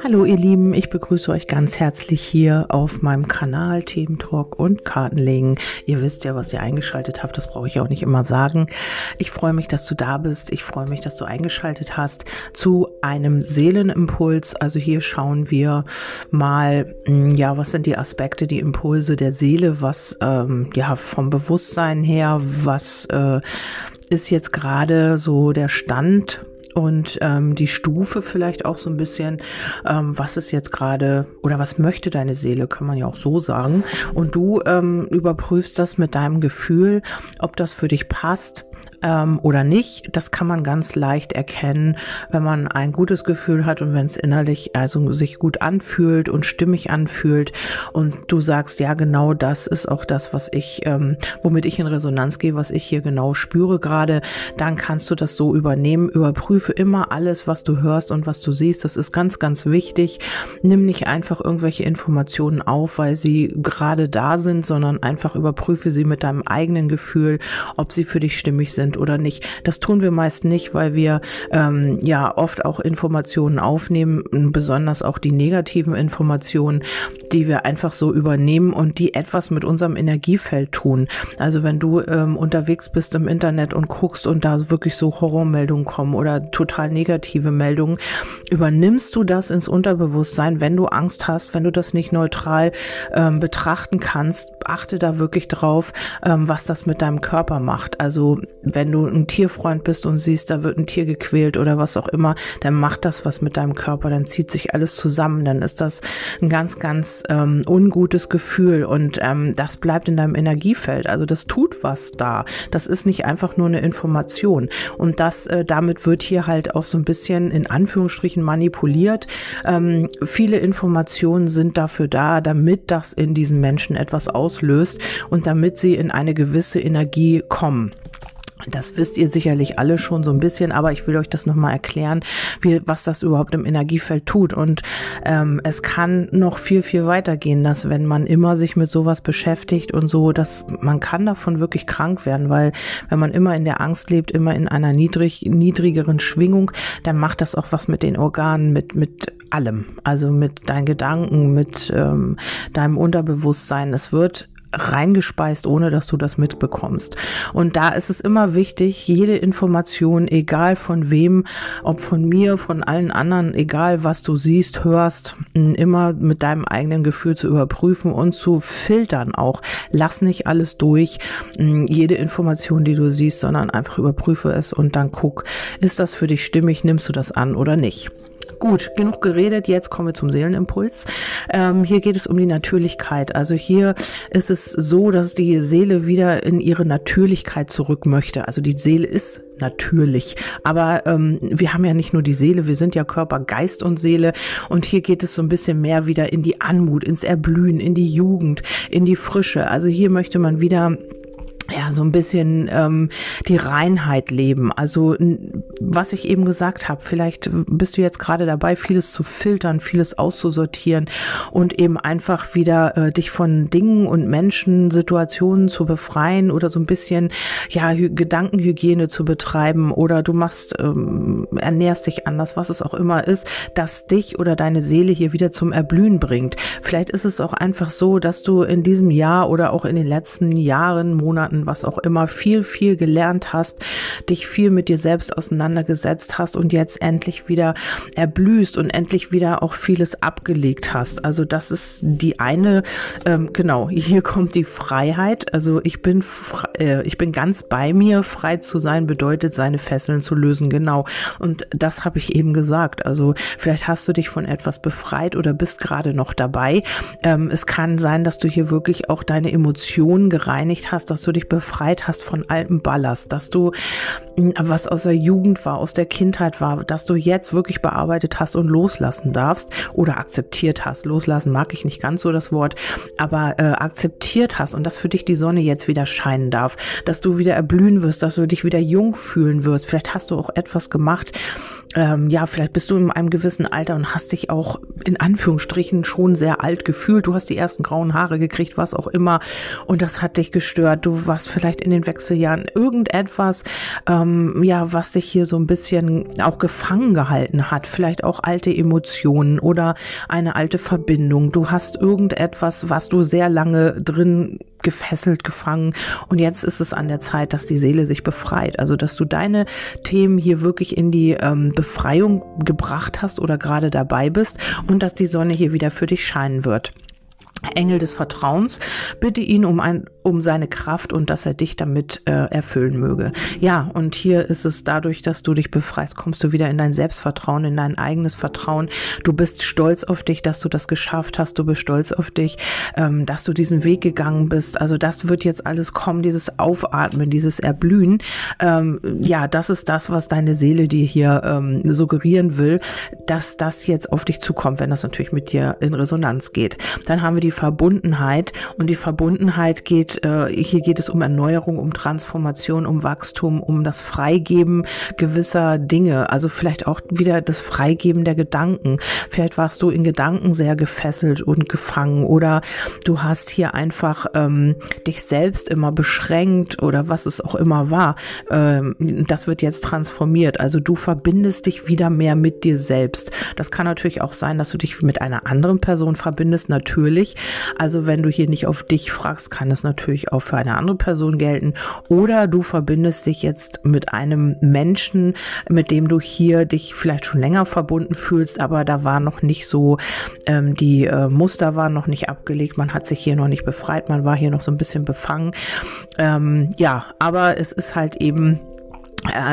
Hallo ihr Lieben, ich begrüße euch ganz herzlich hier auf meinem Kanal Thementalk und Kartenlegen. Ihr wisst ja, was ihr eingeschaltet habt, das brauche ich auch nicht immer sagen. Ich freue mich, dass du da bist. Ich freue mich, dass du eingeschaltet hast zu einem Seelenimpuls. Also hier schauen wir mal, hm, ja, was sind die Aspekte, die Impulse der Seele, was ähm, ja vom Bewusstsein her, was äh, ist jetzt gerade so der Stand und ähm, die Stufe vielleicht auch so ein bisschen, ähm, was ist jetzt gerade oder was möchte deine Seele, kann man ja auch so sagen. Und du ähm, überprüfst das mit deinem Gefühl, ob das für dich passt ähm, oder nicht. Das kann man ganz leicht erkennen, wenn man ein gutes Gefühl hat und wenn es innerlich also sich gut anfühlt und stimmig anfühlt und du sagst, ja genau das ist auch das, was ich, ähm, womit ich in Resonanz gehe, was ich hier genau spüre gerade, dann kannst du das so übernehmen. Überprüfe immer alles, was du hörst und was du siehst. Das ist ganz, ganz wichtig. Nimm nicht einfach irgendwelche Informationen auf, weil sie gerade da sind, sondern einfach überprüfe sie mit deinem eigenen Gefühl, ob sie für dich stimmig sind sind oder nicht. Das tun wir meist nicht, weil wir ähm, ja oft auch Informationen aufnehmen, besonders auch die negativen Informationen, die wir einfach so übernehmen und die etwas mit unserem Energiefeld tun. Also wenn du ähm, unterwegs bist im Internet und guckst und da wirklich so Horrormeldungen kommen oder total negative Meldungen, übernimmst du das ins Unterbewusstsein, wenn du Angst hast, wenn du das nicht neutral ähm, betrachten kannst, achte da wirklich drauf, ähm, was das mit deinem Körper macht. Also wenn du ein Tierfreund bist und siehst, da wird ein Tier gequält oder was auch immer, dann macht das was mit deinem Körper, dann zieht sich alles zusammen, dann ist das ein ganz, ganz ähm, ungutes Gefühl und ähm, das bleibt in deinem Energiefeld. Also das tut was da. Das ist nicht einfach nur eine Information. Und das, äh, damit wird hier halt auch so ein bisschen in Anführungsstrichen manipuliert. Ähm, viele Informationen sind dafür da, damit das in diesen Menschen etwas auslöst und damit sie in eine gewisse Energie kommen. Das wisst ihr sicherlich alle schon so ein bisschen, aber ich will euch das nochmal erklären, wie, was das überhaupt im Energiefeld tut. Und ähm, es kann noch viel, viel weitergehen, dass wenn man immer sich mit sowas beschäftigt und so, dass man kann davon wirklich krank werden, weil wenn man immer in der Angst lebt, immer in einer niedrig, niedrigeren Schwingung, dann macht das auch was mit den Organen, mit, mit allem. Also mit deinen Gedanken, mit ähm, deinem Unterbewusstsein. Es wird reingespeist, ohne dass du das mitbekommst. Und da ist es immer wichtig, jede Information, egal von wem, ob von mir, von allen anderen, egal was du siehst, hörst, immer mit deinem eigenen Gefühl zu überprüfen und zu filtern auch. Lass nicht alles durch, jede Information, die du siehst, sondern einfach überprüfe es und dann guck, ist das für dich stimmig, nimmst du das an oder nicht. Gut, genug geredet. Jetzt kommen wir zum Seelenimpuls. Ähm, hier geht es um die Natürlichkeit. Also hier ist es so, dass die Seele wieder in ihre Natürlichkeit zurück möchte. Also die Seele ist natürlich. Aber ähm, wir haben ja nicht nur die Seele, wir sind ja Körper, Geist und Seele. Und hier geht es so ein bisschen mehr wieder in die Anmut, ins Erblühen, in die Jugend, in die Frische. Also hier möchte man wieder ja, so ein bisschen ähm, die Reinheit leben. Also was ich eben gesagt habe, vielleicht bist du jetzt gerade dabei, vieles zu filtern, vieles auszusortieren und eben einfach wieder äh, dich von Dingen und Menschen, Situationen zu befreien oder so ein bisschen ja Gedankenhygiene zu betreiben oder du machst ähm, ernährst dich anders, was es auch immer ist, dass dich oder deine Seele hier wieder zum Erblühen bringt. Vielleicht ist es auch einfach so, dass du in diesem Jahr oder auch in den letzten Jahren, Monaten Monaten, was auch immer, viel, viel gelernt hast, dich viel mit dir selbst auseinandergesetzt hast und jetzt endlich wieder erblühst und endlich wieder auch vieles abgelegt hast. Also das ist die eine, ähm, genau, hier kommt die Freiheit. Also ich bin, äh, ich bin ganz bei mir. Frei zu sein bedeutet, seine Fesseln zu lösen. Genau. Und das habe ich eben gesagt. Also vielleicht hast du dich von etwas befreit oder bist gerade noch dabei. Ähm, es kann sein, dass du hier wirklich auch deine Emotionen gereinigt hast, dass du dich befreit hast von altem Ballast, dass du hm, was aus der Jugend war, aus der Kindheit war, dass du jetzt wirklich bearbeitet hast und loslassen darfst oder akzeptiert hast. Loslassen mag ich nicht ganz so das Wort, aber äh, akzeptiert hast und dass für dich die Sonne jetzt wieder scheinen darf, dass du wieder erblühen wirst, dass du dich wieder jung fühlen wirst. Vielleicht hast du auch etwas gemacht, ähm, ja, vielleicht bist du in einem gewissen Alter und hast dich auch in Anführungsstrichen schon sehr alt gefühlt. Du hast die ersten grauen Haare gekriegt, was auch immer. Und das hat dich gestört. Du warst vielleicht in den Wechseljahren irgendetwas, ähm, ja, was dich hier so ein bisschen auch gefangen gehalten hat. Vielleicht auch alte Emotionen oder eine alte Verbindung. Du hast irgendetwas, was du sehr lange drin gefesselt, gefangen. Und jetzt ist es an der Zeit, dass die Seele sich befreit. Also, dass du deine Themen hier wirklich in die ähm, Befreiung gebracht hast oder gerade dabei bist und dass die Sonne hier wieder für dich scheinen wird. Engel des Vertrauens, bitte ihn um, ein, um seine Kraft und dass er dich damit äh, erfüllen möge. Ja, und hier ist es dadurch, dass du dich befreist, kommst du wieder in dein Selbstvertrauen, in dein eigenes Vertrauen. Du bist stolz auf dich, dass du das geschafft hast. Du bist stolz auf dich, ähm, dass du diesen Weg gegangen bist. Also das wird jetzt alles kommen, dieses Aufatmen, dieses Erblühen. Ähm, ja, das ist das, was deine Seele dir hier ähm, suggerieren will, dass das jetzt auf dich zukommt, wenn das natürlich mit dir in Resonanz geht. Dann haben wir die Verbundenheit und die Verbundenheit geht, äh, hier geht es um Erneuerung, um Transformation, um Wachstum, um das Freigeben gewisser Dinge, also vielleicht auch wieder das Freigeben der Gedanken. Vielleicht warst du in Gedanken sehr gefesselt und gefangen oder du hast hier einfach ähm, dich selbst immer beschränkt oder was es auch immer war. Ähm, das wird jetzt transformiert. Also du verbindest dich wieder mehr mit dir selbst. Das kann natürlich auch sein, dass du dich mit einer anderen Person verbindest, natürlich. Also wenn du hier nicht auf dich fragst, kann es natürlich auch für eine andere Person gelten. Oder du verbindest dich jetzt mit einem Menschen, mit dem du hier dich vielleicht schon länger verbunden fühlst, aber da war noch nicht so, ähm, die äh, Muster waren noch nicht abgelegt, man hat sich hier noch nicht befreit, man war hier noch so ein bisschen befangen. Ähm, ja, aber es ist halt eben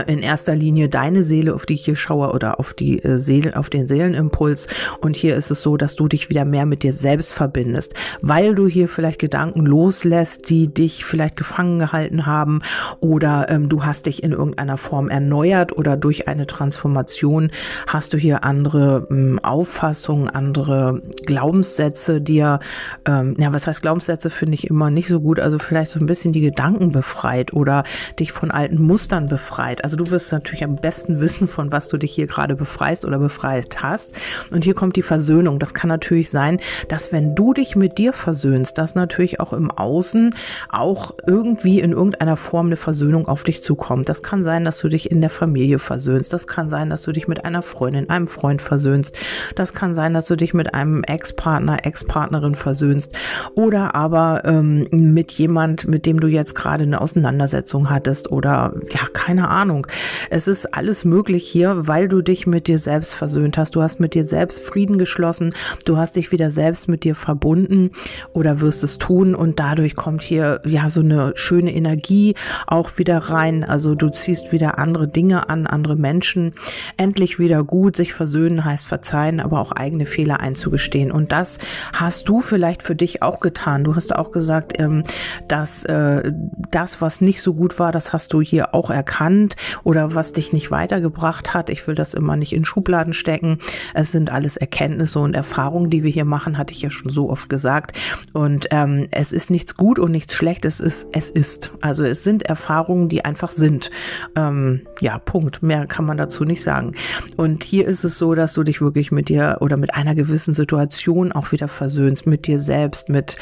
in erster Linie deine Seele, auf die ich hier schaue oder auf die äh, Seele, auf den Seelenimpuls. Und hier ist es so, dass du dich wieder mehr mit dir selbst verbindest, weil du hier vielleicht Gedanken loslässt, die dich vielleicht gefangen gehalten haben oder ähm, du hast dich in irgendeiner Form erneuert oder durch eine Transformation hast du hier andere ähm, Auffassungen, andere Glaubenssätze dir, ähm, ja, was heißt Glaubenssätze finde ich immer nicht so gut, also vielleicht so ein bisschen die Gedanken befreit oder dich von alten Mustern befreit befreit. Also du wirst natürlich am besten wissen, von was du dich hier gerade befreist oder befreit hast. Und hier kommt die Versöhnung. Das kann natürlich sein, dass wenn du dich mit dir versöhnst, dass natürlich auch im Außen auch irgendwie in irgendeiner Form eine Versöhnung auf dich zukommt. Das kann sein, dass du dich in der Familie versöhnst. Das kann sein, dass du dich mit einer Freundin, einem Freund versöhnst. Das kann sein, dass du dich mit einem Ex-Partner, Ex-Partnerin versöhnst. Oder aber ähm, mit jemand, mit dem du jetzt gerade eine Auseinandersetzung hattest oder ja, keine Ahnung. Es ist alles möglich hier, weil du dich mit dir selbst versöhnt hast. Du hast mit dir selbst Frieden geschlossen. Du hast dich wieder selbst mit dir verbunden oder wirst es tun und dadurch kommt hier ja so eine schöne Energie auch wieder rein. Also du ziehst wieder andere Dinge an, andere Menschen. Endlich wieder gut. Sich versöhnen heißt verzeihen, aber auch eigene Fehler einzugestehen. Und das hast du vielleicht für dich auch getan. Du hast auch gesagt, ähm, dass äh, das, was nicht so gut war, das hast du hier auch erkannt spannend oder was dich nicht weitergebracht hat. Ich will das immer nicht in Schubladen stecken. Es sind alles Erkenntnisse und Erfahrungen, die wir hier machen, hatte ich ja schon so oft gesagt. Und ähm, es ist nichts gut und nichts schlecht. Es ist, es ist. Also es sind Erfahrungen, die einfach sind. Ähm, ja, Punkt. Mehr kann man dazu nicht sagen. Und hier ist es so, dass du dich wirklich mit dir oder mit einer gewissen Situation auch wieder versöhnst, mit dir selbst, mit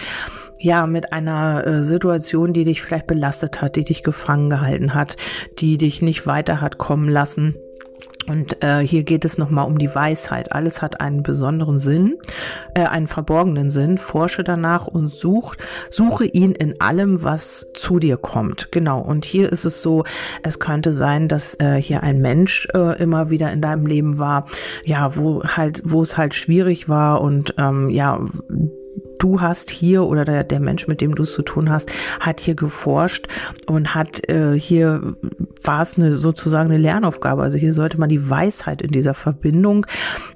ja, mit einer äh, Situation, die dich vielleicht belastet hat, die dich gefangen gehalten hat, die dich nicht weiter hat kommen lassen. Und äh, hier geht es nochmal um die Weisheit. Alles hat einen besonderen Sinn, äh, einen verborgenen Sinn. Forsche danach und such, suche ihn in allem, was zu dir kommt. Genau. Und hier ist es so, es könnte sein, dass äh, hier ein Mensch äh, immer wieder in deinem Leben war, ja, wo halt, wo es halt schwierig war und ähm, ja, du hast hier oder der, der Mensch, mit dem du es zu tun hast, hat hier geforscht und hat äh, hier war es eine sozusagen eine Lernaufgabe. Also hier sollte man die Weisheit in dieser Verbindung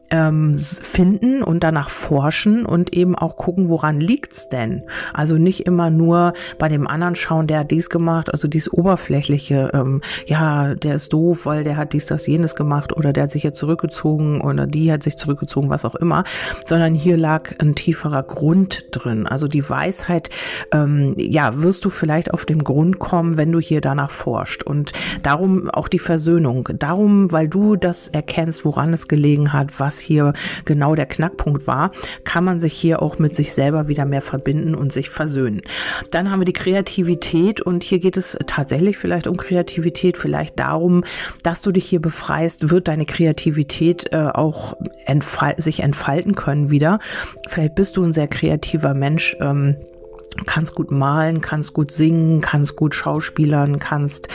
ähm, finden und danach forschen und eben auch gucken, woran liegt's denn? Also nicht immer nur bei dem anderen schauen, der hat dies gemacht, also dies oberflächliche, ähm, ja, der ist doof, weil der hat dies, das, jenes gemacht oder der hat sich jetzt zurückgezogen oder die hat sich zurückgezogen, was auch immer, sondern hier lag ein tieferer Grund drin. Also die Weisheit, ähm, ja, wirst du vielleicht auf den Grund kommen, wenn du hier danach forscht und darum auch die Versöhnung. Darum, weil du das erkennst, woran es gelegen hat, was was hier genau der Knackpunkt war, kann man sich hier auch mit sich selber wieder mehr verbinden und sich versöhnen. Dann haben wir die Kreativität und hier geht es tatsächlich vielleicht um Kreativität, vielleicht darum, dass du dich hier befreist, wird deine Kreativität äh, auch entfal sich entfalten können wieder. Vielleicht bist du ein sehr kreativer Mensch. Ähm, kannst gut malen, kannst gut singen, kannst gut schauspielern, kannst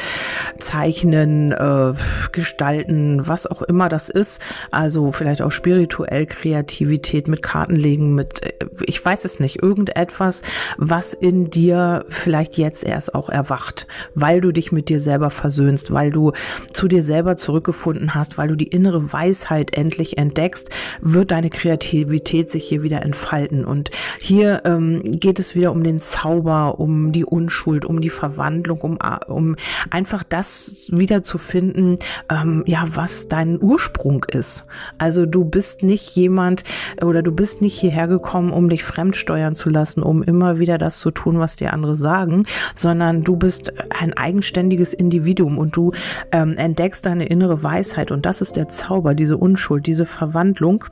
zeichnen, äh, gestalten, was auch immer das ist. Also vielleicht auch spirituell Kreativität mit Kartenlegen, mit, äh, ich weiß es nicht, irgendetwas, was in dir vielleicht jetzt erst auch erwacht, weil du dich mit dir selber versöhnst, weil du zu dir selber zurückgefunden hast, weil du die innere Weisheit endlich entdeckst, wird deine Kreativität sich hier wieder entfalten. Und hier ähm, geht es wieder um den Zauber, um die Unschuld, um die Verwandlung, um, um einfach das wieder zu finden, ähm, ja, was dein Ursprung ist. Also du bist nicht jemand oder du bist nicht hierher gekommen, um dich fremdsteuern zu lassen, um immer wieder das zu tun, was dir andere sagen, sondern du bist ein eigenständiges Individuum und du ähm, entdeckst deine innere Weisheit und das ist der Zauber, diese Unschuld, diese Verwandlung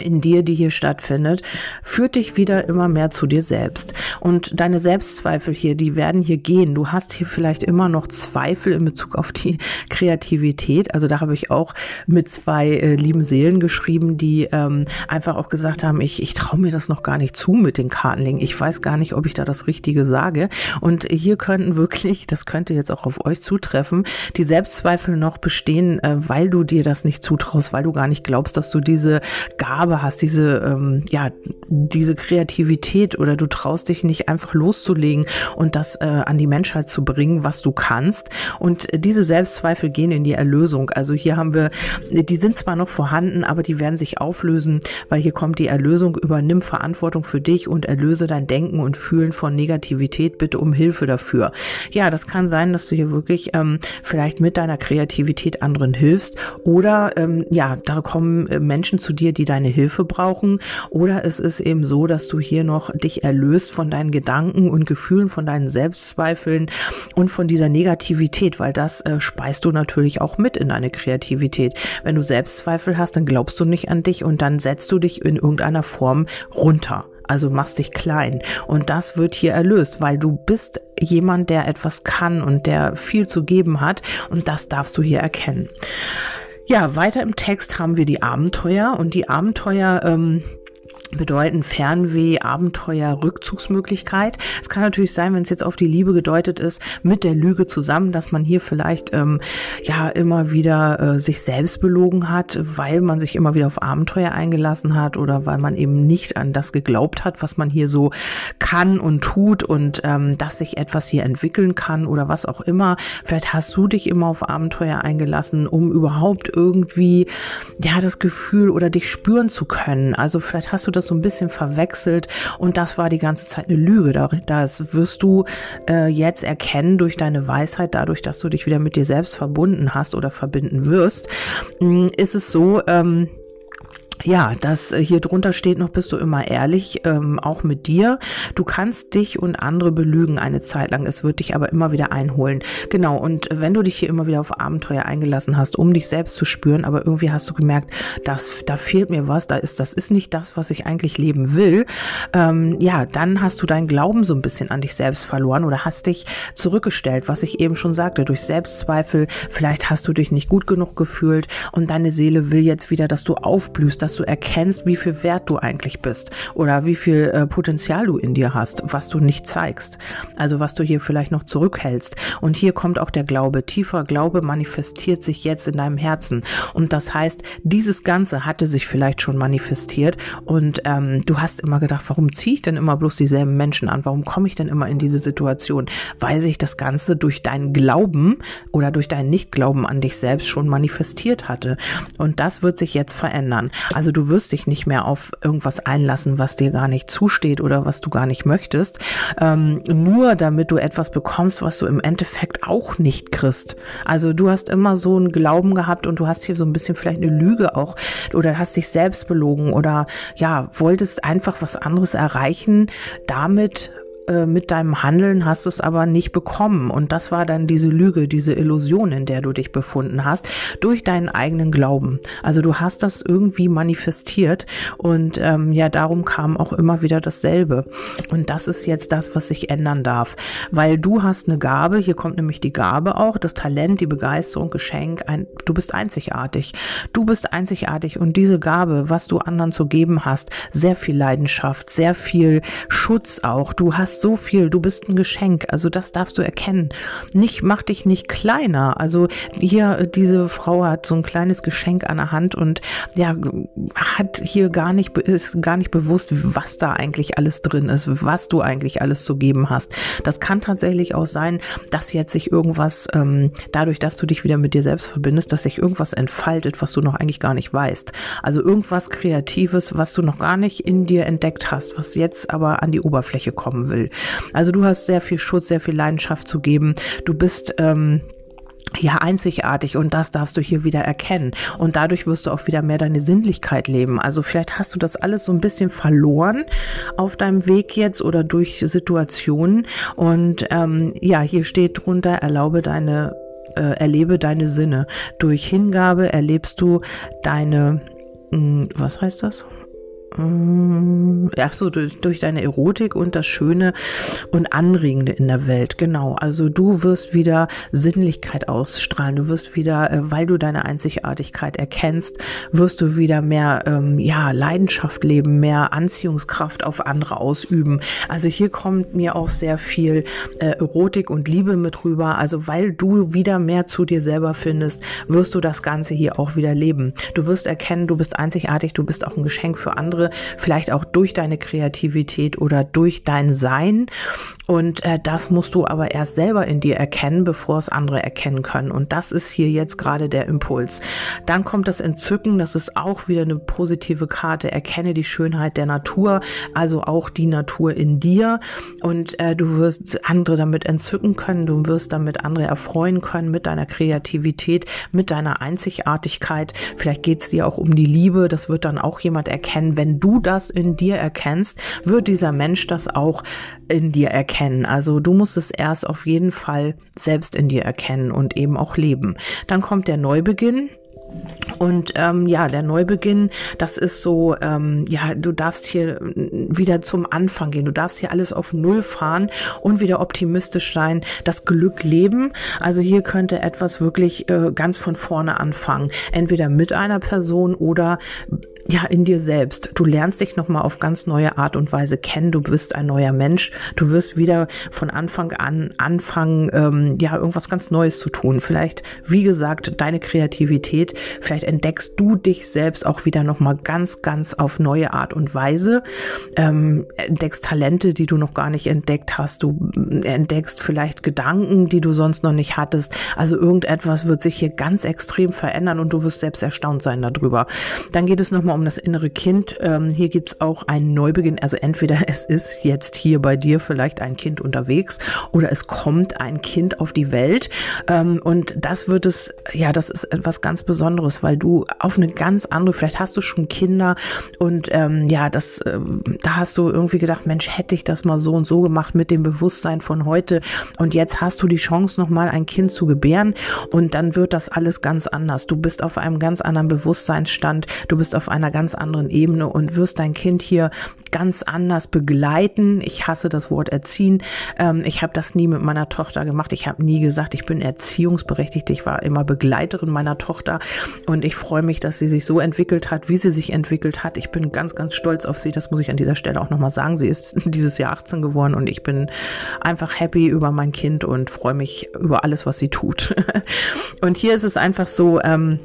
in dir, die hier stattfindet, führt dich wieder immer mehr zu dir selbst. Und deine Selbstzweifel hier, die werden hier gehen. Du hast hier vielleicht immer noch Zweifel in Bezug auf die Kreativität. Also da habe ich auch mit zwei äh, lieben Seelen geschrieben, die ähm, einfach auch gesagt haben, ich, ich traue mir das noch gar nicht zu mit den Kartenlingen. Ich weiß gar nicht, ob ich da das Richtige sage. Und hier könnten wirklich, das könnte jetzt auch auf euch zutreffen, die Selbstzweifel noch bestehen, äh, weil du dir das nicht zutraust, weil du gar nicht glaubst, dass du diese Gabe Gabe hast, diese, ähm, ja, diese Kreativität oder du traust dich nicht einfach loszulegen und das äh, an die Menschheit zu bringen, was du kannst. Und diese Selbstzweifel gehen in die Erlösung. Also hier haben wir, die sind zwar noch vorhanden, aber die werden sich auflösen, weil hier kommt die Erlösung, übernimm Verantwortung für dich und erlöse dein Denken und Fühlen von Negativität, bitte um Hilfe dafür. Ja, das kann sein, dass du hier wirklich ähm, vielleicht mit deiner Kreativität anderen hilfst oder ähm, ja, da kommen äh, Menschen zu dir, die deine Hilfe brauchen. Oder es ist eben so, dass du hier noch dich erlöst von deinen Gedanken und Gefühlen, von deinen Selbstzweifeln und von dieser Negativität, weil das äh, speist du natürlich auch mit in deine Kreativität. Wenn du Selbstzweifel hast, dann glaubst du nicht an dich und dann setzt du dich in irgendeiner Form runter. Also machst dich klein. Und das wird hier erlöst, weil du bist jemand, der etwas kann und der viel zu geben hat. Und das darfst du hier erkennen. Ja, weiter im Text haben wir die Abenteuer und die Abenteuer ähm, bedeuten Fernweh, Abenteuer, Rückzugsmöglichkeit. Es kann natürlich sein, wenn es jetzt auf die Liebe gedeutet ist, mit der Lüge zusammen, dass man hier vielleicht ähm, ja immer wieder äh, sich selbst belogen hat, weil man sich immer wieder auf Abenteuer eingelassen hat oder weil man eben nicht an das geglaubt hat, was man hier so kann und tut und ähm, dass sich etwas hier entwickeln kann oder was auch immer. Vielleicht hast du dich immer auf Abenteuer eingelassen, um überhaupt irgendwie ja das Gefühl oder dich spüren zu können. Also vielleicht hast du das das so ein bisschen verwechselt und das war die ganze Zeit eine Lüge. Das wirst du äh, jetzt erkennen durch deine Weisheit, dadurch, dass du dich wieder mit dir selbst verbunden hast oder verbinden wirst. Hm, ist es so, ähm, ja, das äh, hier drunter steht noch, bist du immer ehrlich, ähm, auch mit dir. Du kannst dich und andere belügen eine Zeit lang. Es wird dich aber immer wieder einholen. Genau. Und wenn du dich hier immer wieder auf Abenteuer eingelassen hast, um dich selbst zu spüren, aber irgendwie hast du gemerkt, dass da fehlt mir was, da ist, das ist nicht das, was ich eigentlich leben will. Ähm, ja, dann hast du deinen Glauben so ein bisschen an dich selbst verloren oder hast dich zurückgestellt, was ich eben schon sagte, durch Selbstzweifel. Vielleicht hast du dich nicht gut genug gefühlt und deine Seele will jetzt wieder, dass du aufblühst, dass dass du erkennst, wie viel wert du eigentlich bist oder wie viel äh, Potenzial du in dir hast, was du nicht zeigst. Also was du hier vielleicht noch zurückhältst. Und hier kommt auch der Glaube. Tiefer Glaube manifestiert sich jetzt in deinem Herzen. Und das heißt, dieses Ganze hatte sich vielleicht schon manifestiert und ähm, du hast immer gedacht, warum ziehe ich denn immer bloß dieselben Menschen an? Warum komme ich denn immer in diese Situation? Weil sich das Ganze durch deinen Glauben oder durch deinen Nichtglauben an dich selbst schon manifestiert hatte. Und das wird sich jetzt verändern. Also du wirst dich nicht mehr auf irgendwas einlassen, was dir gar nicht zusteht oder was du gar nicht möchtest, ähm, nur damit du etwas bekommst, was du im Endeffekt auch nicht kriegst. Also du hast immer so einen Glauben gehabt und du hast hier so ein bisschen vielleicht eine Lüge auch oder hast dich selbst belogen oder ja, wolltest einfach was anderes erreichen, damit äh, mit deinem Handeln hast es aber nicht bekommen. Und das war dann diese Lüge, diese Illusion, in der du dich befunden hast, durch deinen eigenen Glauben. Also du hast das irgendwie manifestiert und ähm, ja, darum kam auch immer wieder dasselbe. Und das ist jetzt das, was sich ändern darf. Weil du hast eine Gabe, hier kommt nämlich die Gabe auch, das Talent, die Begeisterung, Geschenk, ein, du bist einzigartig. Du bist einzigartig und diese Gabe, was du anderen zu geben hast, sehr viel Leidenschaft, sehr viel Schutz auch. Du hast so viel, du bist ein Geschenk, also das darfst du erkennen. Nicht, mach dich nicht kleiner. Also hier, diese Frau hat so ein kleines Geschenk an der Hand und ja, hat hier gar nicht, ist gar nicht bewusst, was da eigentlich alles drin ist, was du eigentlich alles zu geben hast. Das kann tatsächlich auch sein, dass jetzt sich irgendwas, ähm, dadurch, dass du dich wieder mit dir selbst verbindest, dass sich irgendwas entfaltet, was du noch eigentlich gar nicht weißt. Also irgendwas Kreatives, was du noch gar nicht in dir entdeckt hast, was jetzt aber an die Oberfläche kommen will. Also du hast sehr viel Schutz, sehr viel Leidenschaft zu geben. Du bist ähm, ja einzigartig und das darfst du hier wieder erkennen und dadurch wirst du auch wieder mehr deine Sinnlichkeit leben. Also vielleicht hast du das alles so ein bisschen verloren auf deinem Weg jetzt oder durch Situationen und ähm, ja, hier steht drunter, erlaube deine äh, erlebe deine Sinne. Durch Hingabe erlebst du deine, hm, was heißt das? Mm, ach so, durch, durch deine Erotik und das Schöne und Anregende in der Welt. Genau. Also du wirst wieder Sinnlichkeit ausstrahlen. Du wirst wieder, äh, weil du deine Einzigartigkeit erkennst, wirst du wieder mehr, ähm, ja, Leidenschaft leben, mehr Anziehungskraft auf andere ausüben. Also hier kommt mir auch sehr viel äh, Erotik und Liebe mit rüber. Also weil du wieder mehr zu dir selber findest, wirst du das Ganze hier auch wieder leben. Du wirst erkennen, du bist einzigartig, du bist auch ein Geschenk für andere andere, vielleicht auch durch deine Kreativität oder durch dein Sein. Und äh, das musst du aber erst selber in dir erkennen, bevor es andere erkennen können. Und das ist hier jetzt gerade der Impuls. Dann kommt das Entzücken, das ist auch wieder eine positive Karte. Erkenne die Schönheit der Natur, also auch die Natur in dir. Und äh, du wirst andere damit entzücken können, du wirst damit andere erfreuen können mit deiner Kreativität, mit deiner Einzigartigkeit. Vielleicht geht es dir auch um die Liebe, das wird dann auch jemand erkennen, wenn du das in dir erkennst, wird dieser Mensch das auch in dir erkennen. Also du musst es erst auf jeden Fall selbst in dir erkennen und eben auch leben. Dann kommt der Neubeginn. Und ähm, ja, der Neubeginn, das ist so, ähm, ja, du darfst hier wieder zum Anfang gehen, du darfst hier alles auf Null fahren und wieder optimistisch sein, das Glück leben. Also hier könnte etwas wirklich äh, ganz von vorne anfangen, entweder mit einer Person oder ja, in dir selbst. Du lernst dich nochmal auf ganz neue Art und Weise kennen. Du bist ein neuer Mensch. Du wirst wieder von Anfang an anfangen, ähm, ja, irgendwas ganz Neues zu tun. Vielleicht, wie gesagt, deine Kreativität. Vielleicht entdeckst du dich selbst auch wieder nochmal ganz, ganz auf neue Art und Weise. Ähm, entdeckst Talente, die du noch gar nicht entdeckt hast. Du entdeckst vielleicht Gedanken, die du sonst noch nicht hattest. Also irgendetwas wird sich hier ganz extrem verändern und du wirst selbst erstaunt sein darüber. Dann geht es nochmal nochmal um das innere Kind. Ähm, hier gibt's auch einen Neubeginn. Also entweder es ist jetzt hier bei dir vielleicht ein Kind unterwegs oder es kommt ein Kind auf die Welt. Ähm, und das wird es, ja, das ist etwas ganz Besonderes, weil du auf eine ganz andere, vielleicht hast du schon Kinder und ähm, ja, das, ähm, da hast du irgendwie gedacht, Mensch, hätte ich das mal so und so gemacht mit dem Bewusstsein von heute. Und jetzt hast du die Chance, nochmal ein Kind zu gebären und dann wird das alles ganz anders. Du bist auf einem ganz anderen Bewusstseinsstand, du bist auf einem einer ganz anderen Ebene und wirst dein Kind hier ganz anders begleiten. Ich hasse das Wort erziehen. Ähm, ich habe das nie mit meiner Tochter gemacht. Ich habe nie gesagt, ich bin erziehungsberechtigt. Ich war immer Begleiterin meiner Tochter und ich freue mich, dass sie sich so entwickelt hat, wie sie sich entwickelt hat. Ich bin ganz, ganz stolz auf sie. Das muss ich an dieser Stelle auch nochmal sagen. Sie ist dieses Jahr 18 geworden und ich bin einfach happy über mein Kind und freue mich über alles, was sie tut. und hier ist es einfach so, ähm,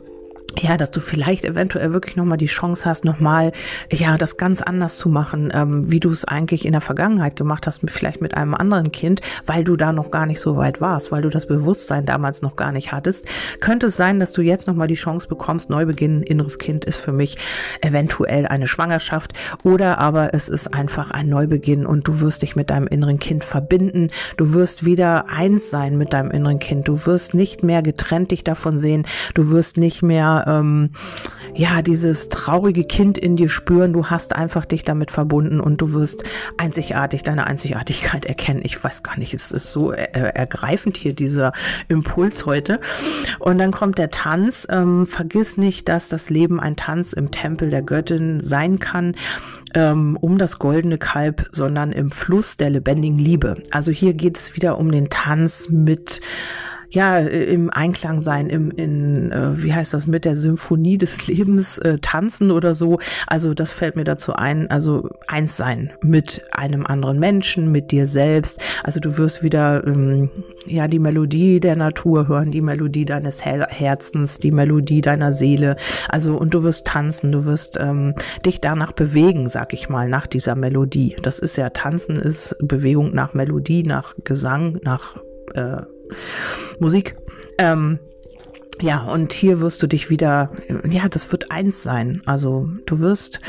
ja, dass du vielleicht eventuell wirklich nochmal die Chance hast, nochmal, ja, das ganz anders zu machen, ähm, wie du es eigentlich in der Vergangenheit gemacht hast, vielleicht mit einem anderen Kind, weil du da noch gar nicht so weit warst, weil du das Bewusstsein damals noch gar nicht hattest. Könnte es sein, dass du jetzt nochmal die Chance bekommst, Neubeginn, inneres Kind ist für mich eventuell eine Schwangerschaft oder aber es ist einfach ein Neubeginn und du wirst dich mit deinem inneren Kind verbinden. Du wirst wieder eins sein mit deinem inneren Kind. Du wirst nicht mehr getrennt dich davon sehen. Du wirst nicht mehr ähm, ja, dieses traurige Kind in dir spüren. Du hast einfach dich damit verbunden und du wirst einzigartig, deine Einzigartigkeit erkennen. Ich weiß gar nicht, es ist so er ergreifend hier, dieser Impuls heute. Und dann kommt der Tanz. Ähm, vergiss nicht, dass das Leben ein Tanz im Tempel der Göttin sein kann ähm, um das goldene Kalb, sondern im Fluss der lebendigen Liebe. Also hier geht es wieder um den Tanz mit ja, im Einklang sein, im, in, äh, wie heißt das, mit der Symphonie des Lebens äh, tanzen oder so. Also das fällt mir dazu ein, also eins sein mit einem anderen Menschen, mit dir selbst. Also du wirst wieder, ähm, ja, die Melodie der Natur hören, die Melodie deines Her Herzens, die Melodie deiner Seele. Also und du wirst tanzen, du wirst ähm, dich danach bewegen, sag ich mal, nach dieser Melodie. Das ist ja, tanzen ist Bewegung nach Melodie, nach Gesang, nach äh, Musik. Ähm, ja, und hier wirst du dich wieder, ja, das wird eins sein. Also du wirst,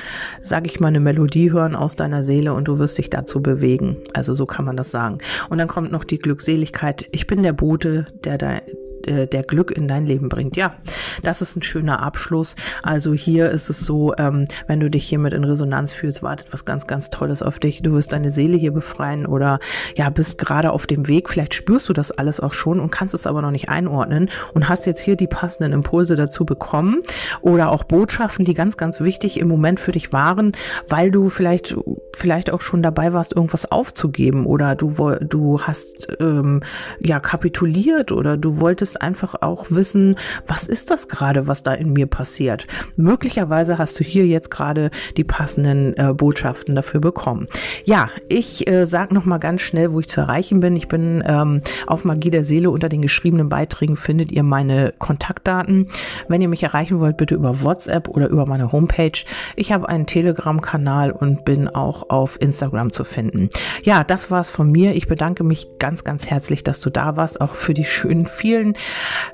sag ich mal, eine Melodie hören aus deiner Seele und du wirst dich dazu bewegen. Also so kann man das sagen. Und dann kommt noch die Glückseligkeit. Ich bin der Bote, der da äh, der Glück in dein Leben bringt. Ja, das ist ein schöner Abschluss. Also hier ist es so, ähm, wenn du dich hiermit in Resonanz fühlst, wartet was ganz, ganz Tolles auf dich. Du wirst deine Seele hier befreien oder ja, bist gerade auf dem Weg. Vielleicht spürst du das alles auch schon und kannst es aber noch nicht einordnen und hast jetzt hier die passenden Impulse dazu bekommen oder auch Botschaften, die ganz, ganz wichtig im Moment für dich waren, weil du vielleicht, vielleicht auch schon dabei warst, irgendwas aufzugeben oder du, du hast ähm, ja kapituliert oder du wolltest einfach auch wissen, was ist das gerade, was da in mir passiert. Möglicherweise hast du hier jetzt gerade die passenden äh, Botschaften dafür bekommen. Ja, ich äh, sage nochmal ganz schnell, wo ich zu erreichen bin. Ich bin ähm, auf Magie der Seele unter den geschriebenen Beiträgen findet ihr meine Kontaktdaten. Wenn ihr mich erreichen wollt, bitte über WhatsApp oder über meine Homepage. Ich habe einen Telegram-Kanal und bin auch auf Instagram zu finden. Ja, das war's von mir. Ich bedanke mich ganz, ganz herzlich, dass du da warst, auch für die schönen vielen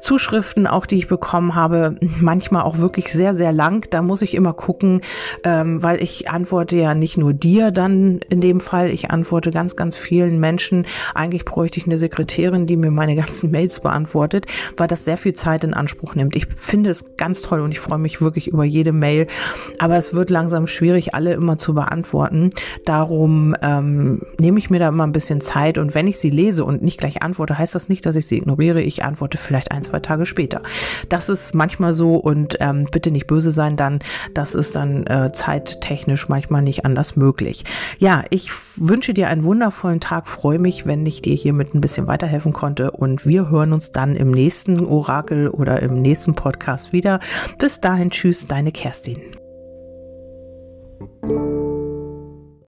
Zuschriften, auch die ich bekommen habe, manchmal auch wirklich sehr, sehr lang. Da muss ich immer gucken, ähm, weil ich antworte ja nicht nur dir dann in dem Fall, ich antworte ganz, ganz vielen Menschen. Eigentlich bräuchte ich eine Sekretärin, die mir meine ganzen Mails beantwortet, weil das sehr viel Zeit in Anspruch nimmt. Ich finde es ganz toll und ich freue mich wirklich über jede Mail, aber es wird langsam schwierig, alle immer zu beantworten. Darum ähm, nehme ich mir da immer ein bisschen Zeit und wenn ich sie lese und nicht gleich antworte, heißt das nicht, dass ich sie ignoriere. Ich antworte vielleicht ein, zwei Tage später. Das ist manchmal so und ähm, bitte nicht böse sein dann. Das ist dann äh, zeittechnisch manchmal nicht anders möglich. Ja, ich wünsche dir einen wundervollen Tag, freue mich, wenn ich dir hiermit ein bisschen weiterhelfen konnte und wir hören uns dann im nächsten Orakel oder im nächsten Podcast wieder. Bis dahin, tschüss, deine Kerstin.